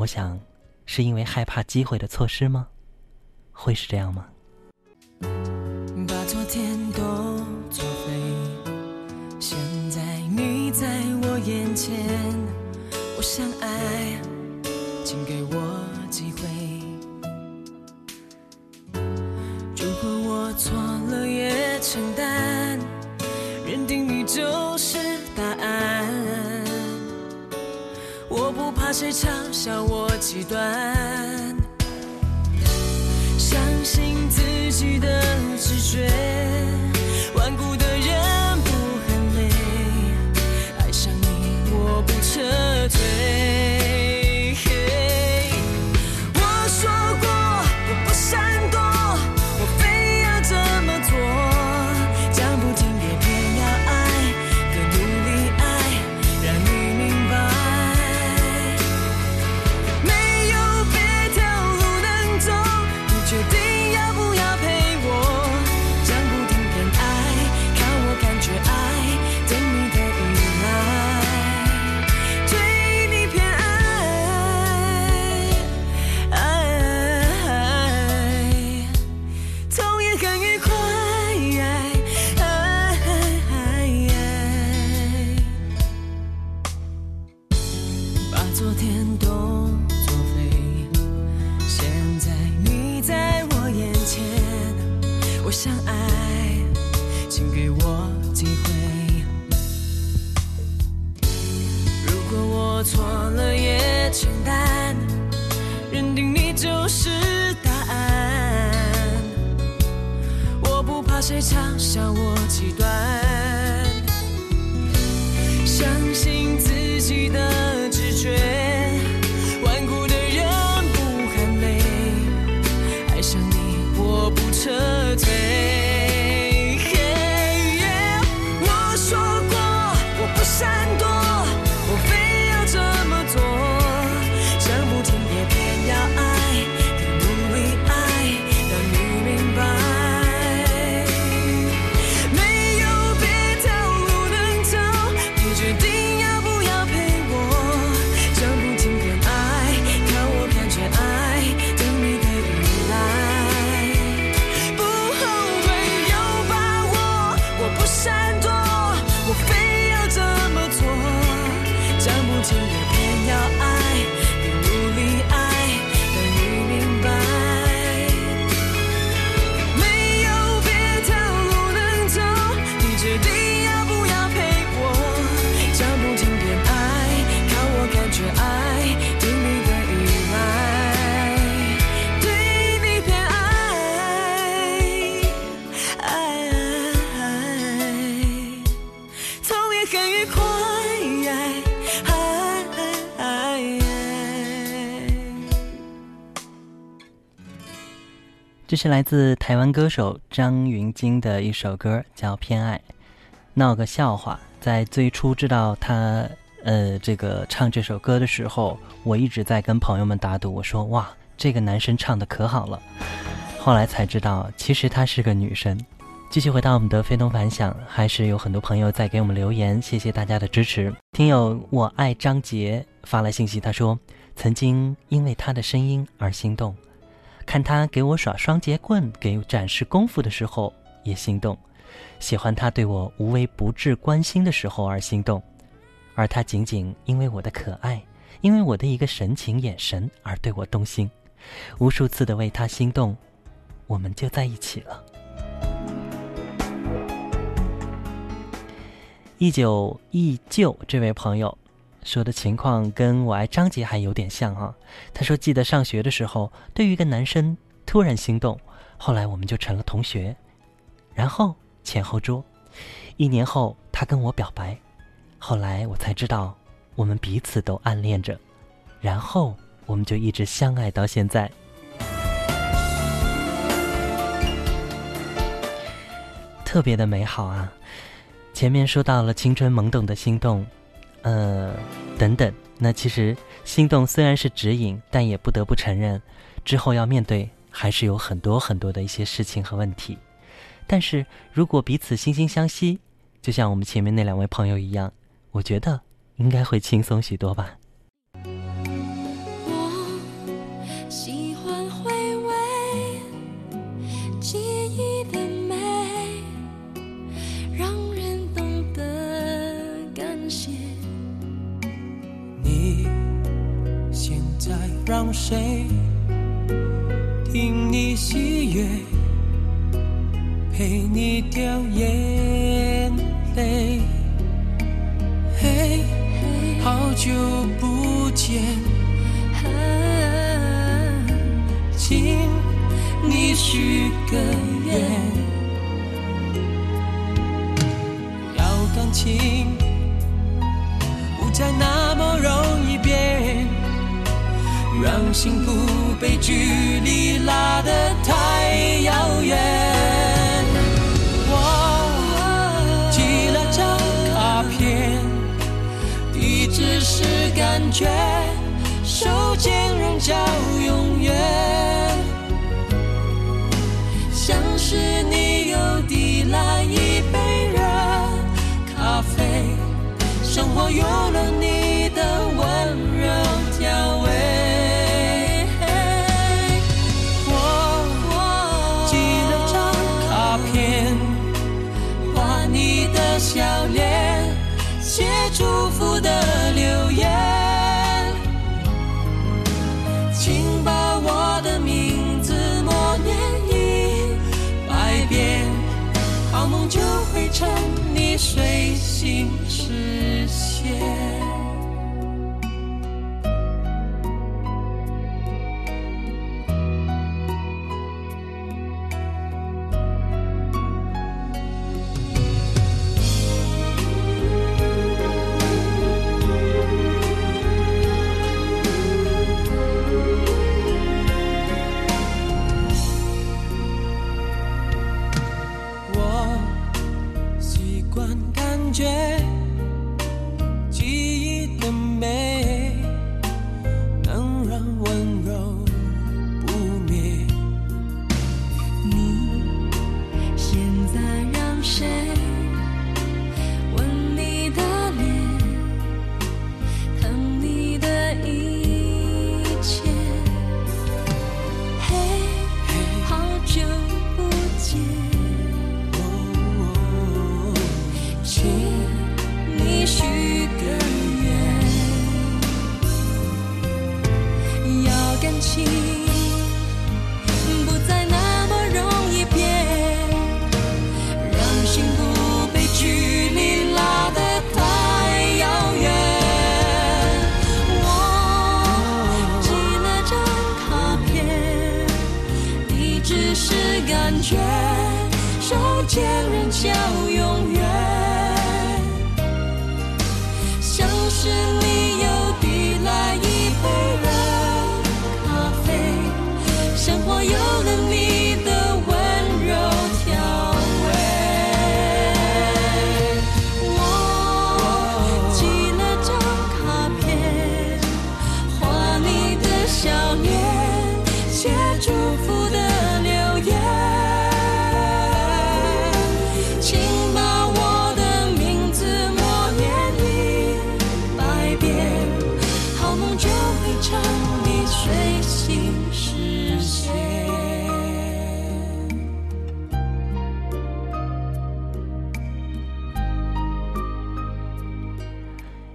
我想，是因为害怕机会的错失吗？会是这样吗？谁嘲笑我极端。相信自己的直觉，是来自台湾歌手张芸京的一首歌，叫《偏爱》。闹个笑话，在最初知道他呃这个唱这首歌的时候，我一直在跟朋友们打赌，我说哇，这个男生唱的可好了。后来才知道，其实她是个女生。继续回到我们的非同凡响，还是有很多朋友在给我们留言，谢谢大家的支持。听友我爱张杰发来信息，他说曾经因为他的声音而心动。看他给我耍双节棍，给展示功夫的时候也心动；喜欢他对我无微不至关心的时候而心动，而他仅仅因为我的可爱，因为我的一个神情眼神而对我动心。无数次的为他心动，我们就在一起了。一九一九这位朋友。说的情况跟我爱张杰还有点像啊。他说，记得上学的时候，对于一个男生突然心动，后来我们就成了同学，然后前后桌。一年后，他跟我表白，后来我才知道，我们彼此都暗恋着，然后我们就一直相爱到现在。特别的美好啊！前面说到了青春懵懂的心动。呃，等等，那其实心动虽然是指引，但也不得不承认，之后要面对还是有很多很多的一些事情和问题。但是如果彼此惺惺相惜，就像我们前面那两位朋友一样，我觉得应该会轻松许多吧。让谁听你喜悦，陪你掉眼泪？嘿，好久不见，请你许个愿，要感情让幸福被距离拉得太遥远。我寄了张卡片，地址是感觉，手间人叫永远。像是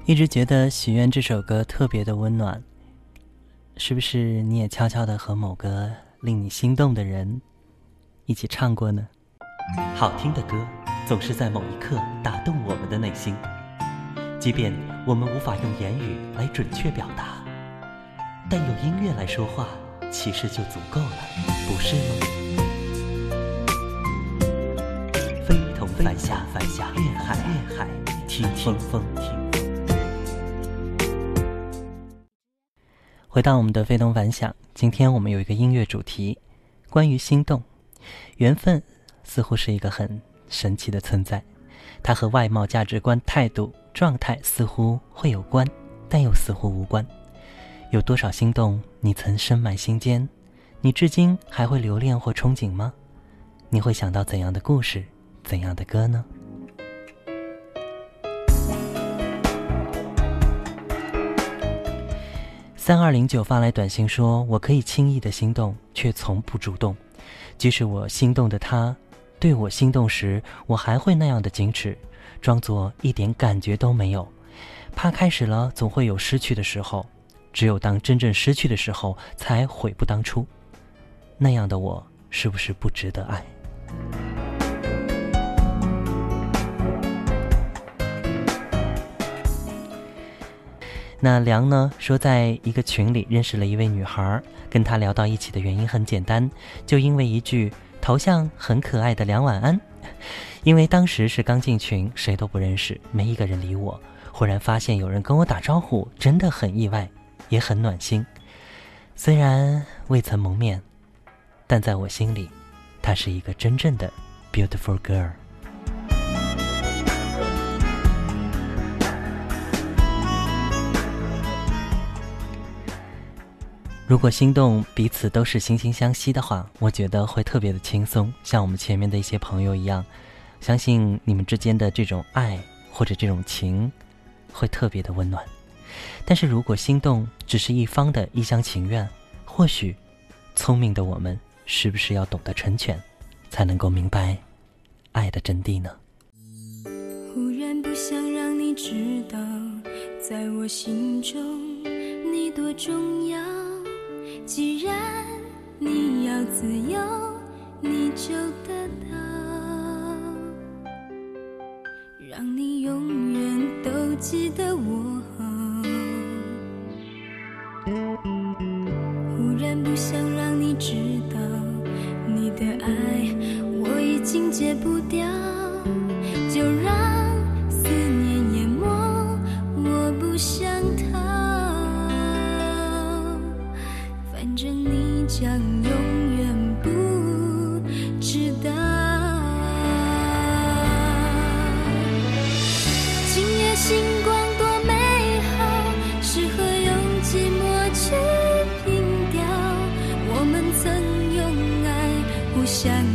一直觉得《许愿》这首歌特别的温暖，是不是你也悄悄的和某个令你心动的人一起唱过呢？好听的歌总是在某一刻打动我们的内心，即便我们无法用言语来准确表达，但用音乐来说话，其实就足够了，不是吗？非同凡响，凡响，粤海，粤海，听听风，回到我们的非同凡响，今天我们有一个音乐主题，关于心动。缘分似乎是一个很神奇的存在，它和外貌、价值观、态度、状态似乎会有关，但又似乎无关。有多少心动你曾深埋心间？你至今还会留恋或憧憬吗？你会想到怎样的故事，怎样的歌呢？三二零九发来短信说：“我可以轻易的心动，却从不主动。即使我心动的他，对我心动时，我还会那样的矜持，装作一点感觉都没有。怕开始了，总会有失去的时候。只有当真正失去的时候，才悔不当初。那样的我，是不是不值得爱？”那梁呢说，在一个群里认识了一位女孩，跟她聊到一起的原因很简单，就因为一句头像很可爱的“梁晚安”。因为当时是刚进群，谁都不认识，没一个人理我。忽然发现有人跟我打招呼，真的很意外，也很暖心。虽然未曾谋面，但在我心里，她是一个真正的 beautiful girl。如果心动彼此都是惺惺相惜的话，我觉得会特别的轻松，像我们前面的一些朋友一样，相信你们之间的这种爱或者这种情，会特别的温暖。但是如果心动只是一方的一厢情愿，或许，聪明的我们是不是要懂得成全，才能够明白爱的真谛呢？忽然不想让你知道，在我心中你多重要。既然你要自由，你就得到，让你永远都记得我。想。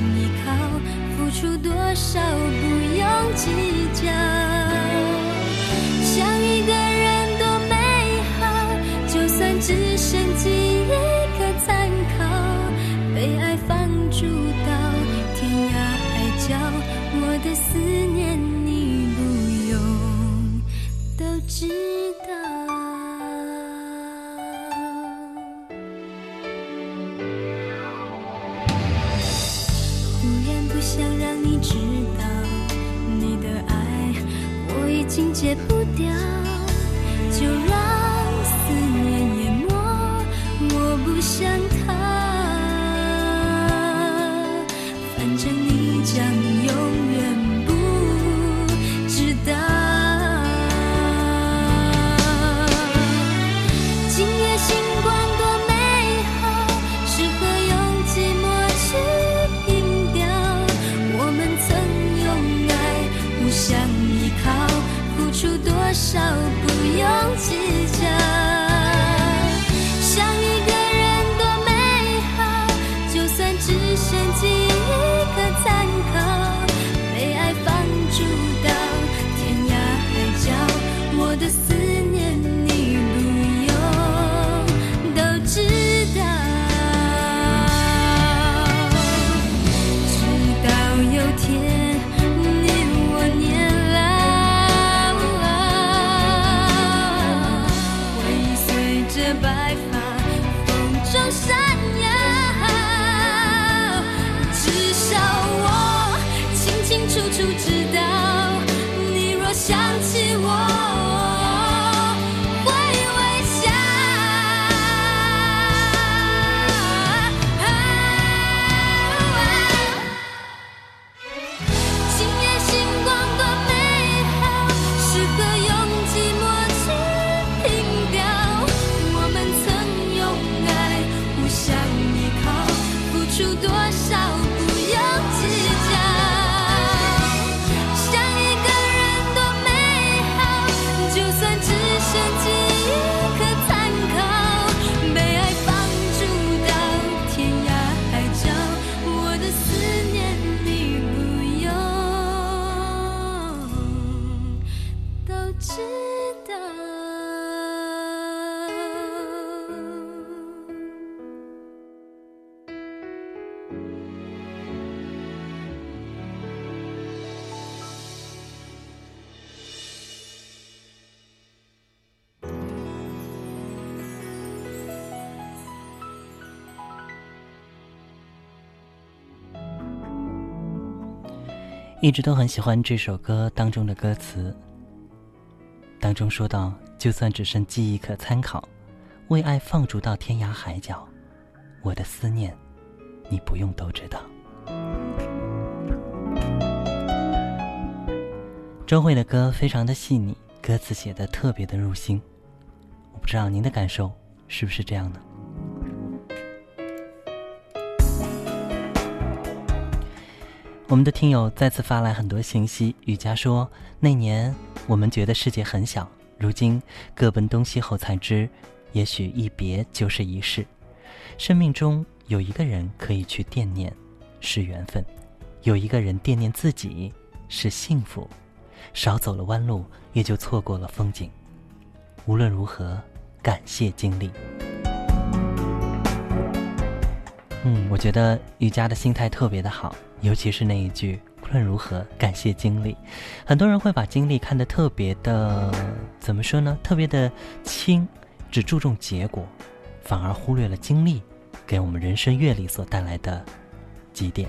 一直都很喜欢这首歌当中的歌词，当中说到：“就算只剩记忆可参考，为爱放逐到天涯海角，我的思念，你不用都知道。”周慧的歌非常的细腻，歌词写的特别的入心。我不知道您的感受是不是这样呢？我们的听友再次发来很多信息。雨佳说：“那年我们觉得世界很小，如今各奔东西后才知，也许一别就是一世。生命中有一个人可以去惦念，是缘分；有一个人惦念自己，是幸福。少走了弯路，也就错过了风景。无论如何，感谢经历。”嗯，我觉得雨佳的心态特别的好。尤其是那一句“无论如何，感谢经历”，很多人会把经历看得特别的，怎么说呢？特别的轻，只注重结果，反而忽略了经历给我们人生阅历所带来的积淀。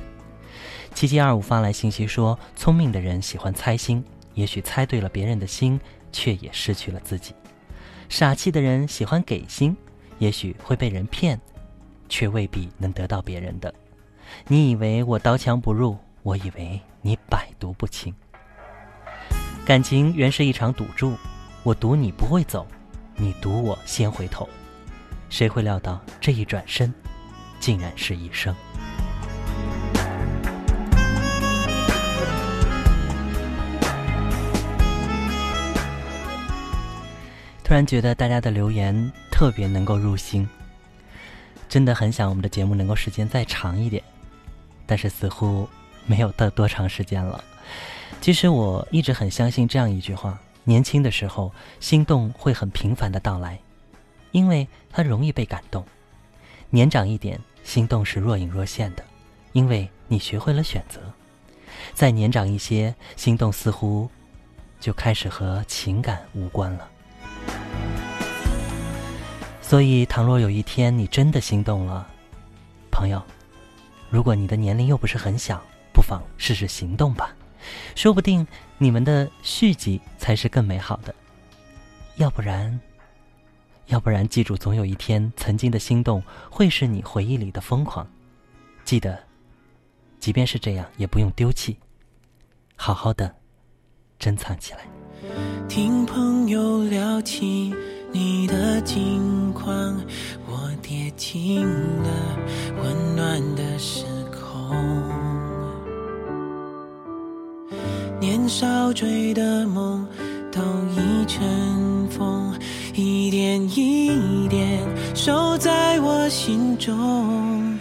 七七二五发来信息说：“聪明的人喜欢猜心，也许猜对了别人的心，却也失去了自己；傻气的人喜欢给心，也许会被人骗，却未必能得到别人的。”你以为我刀枪不入，我以为你百毒不侵。感情原是一场赌注，我赌你不会走，你赌我先回头。谁会料到这一转身，竟然是一生？突然觉得大家的留言特别能够入心，真的很想我们的节目能够时间再长一点。但是似乎没有到多长时间了。其实我一直很相信这样一句话：年轻的时候，心动会很频繁的到来，因为它容易被感动；年长一点，心动是若隐若现的，因为你学会了选择；再年长一些，心动似乎就开始和情感无关了。所以，倘若有一天你真的心动了，朋友。如果你的年龄又不是很小，不妨试试行动吧，说不定你们的续集才是更美好的。要不然，要不然，记住，总有一天，曾经的心动会是你回忆里的疯狂。记得，即便是这样，也不用丢弃，好好的珍藏起来。听朋友聊起你的近况。我跌进了温暖的时空，年少追的梦都已成风，一点一点收在我心中。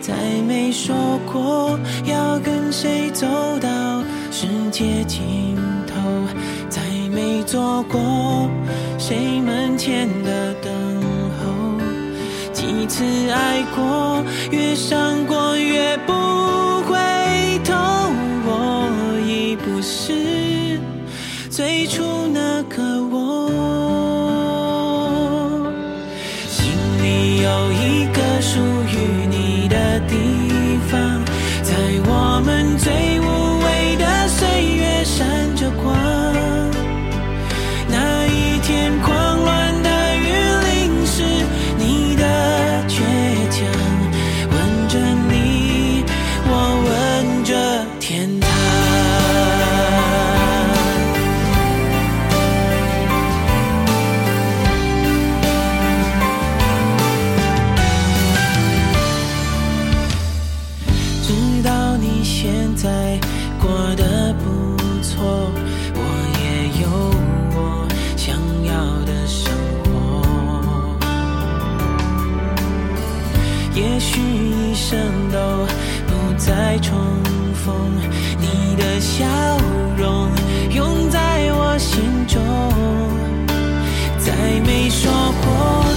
再没说过要跟谁走到世界尽头，再没做过谁门前的等候。几次爱过，越伤过越不回头。我已不是最初那个也许一生都不再重逢，你的笑容永在我心中，再没说过。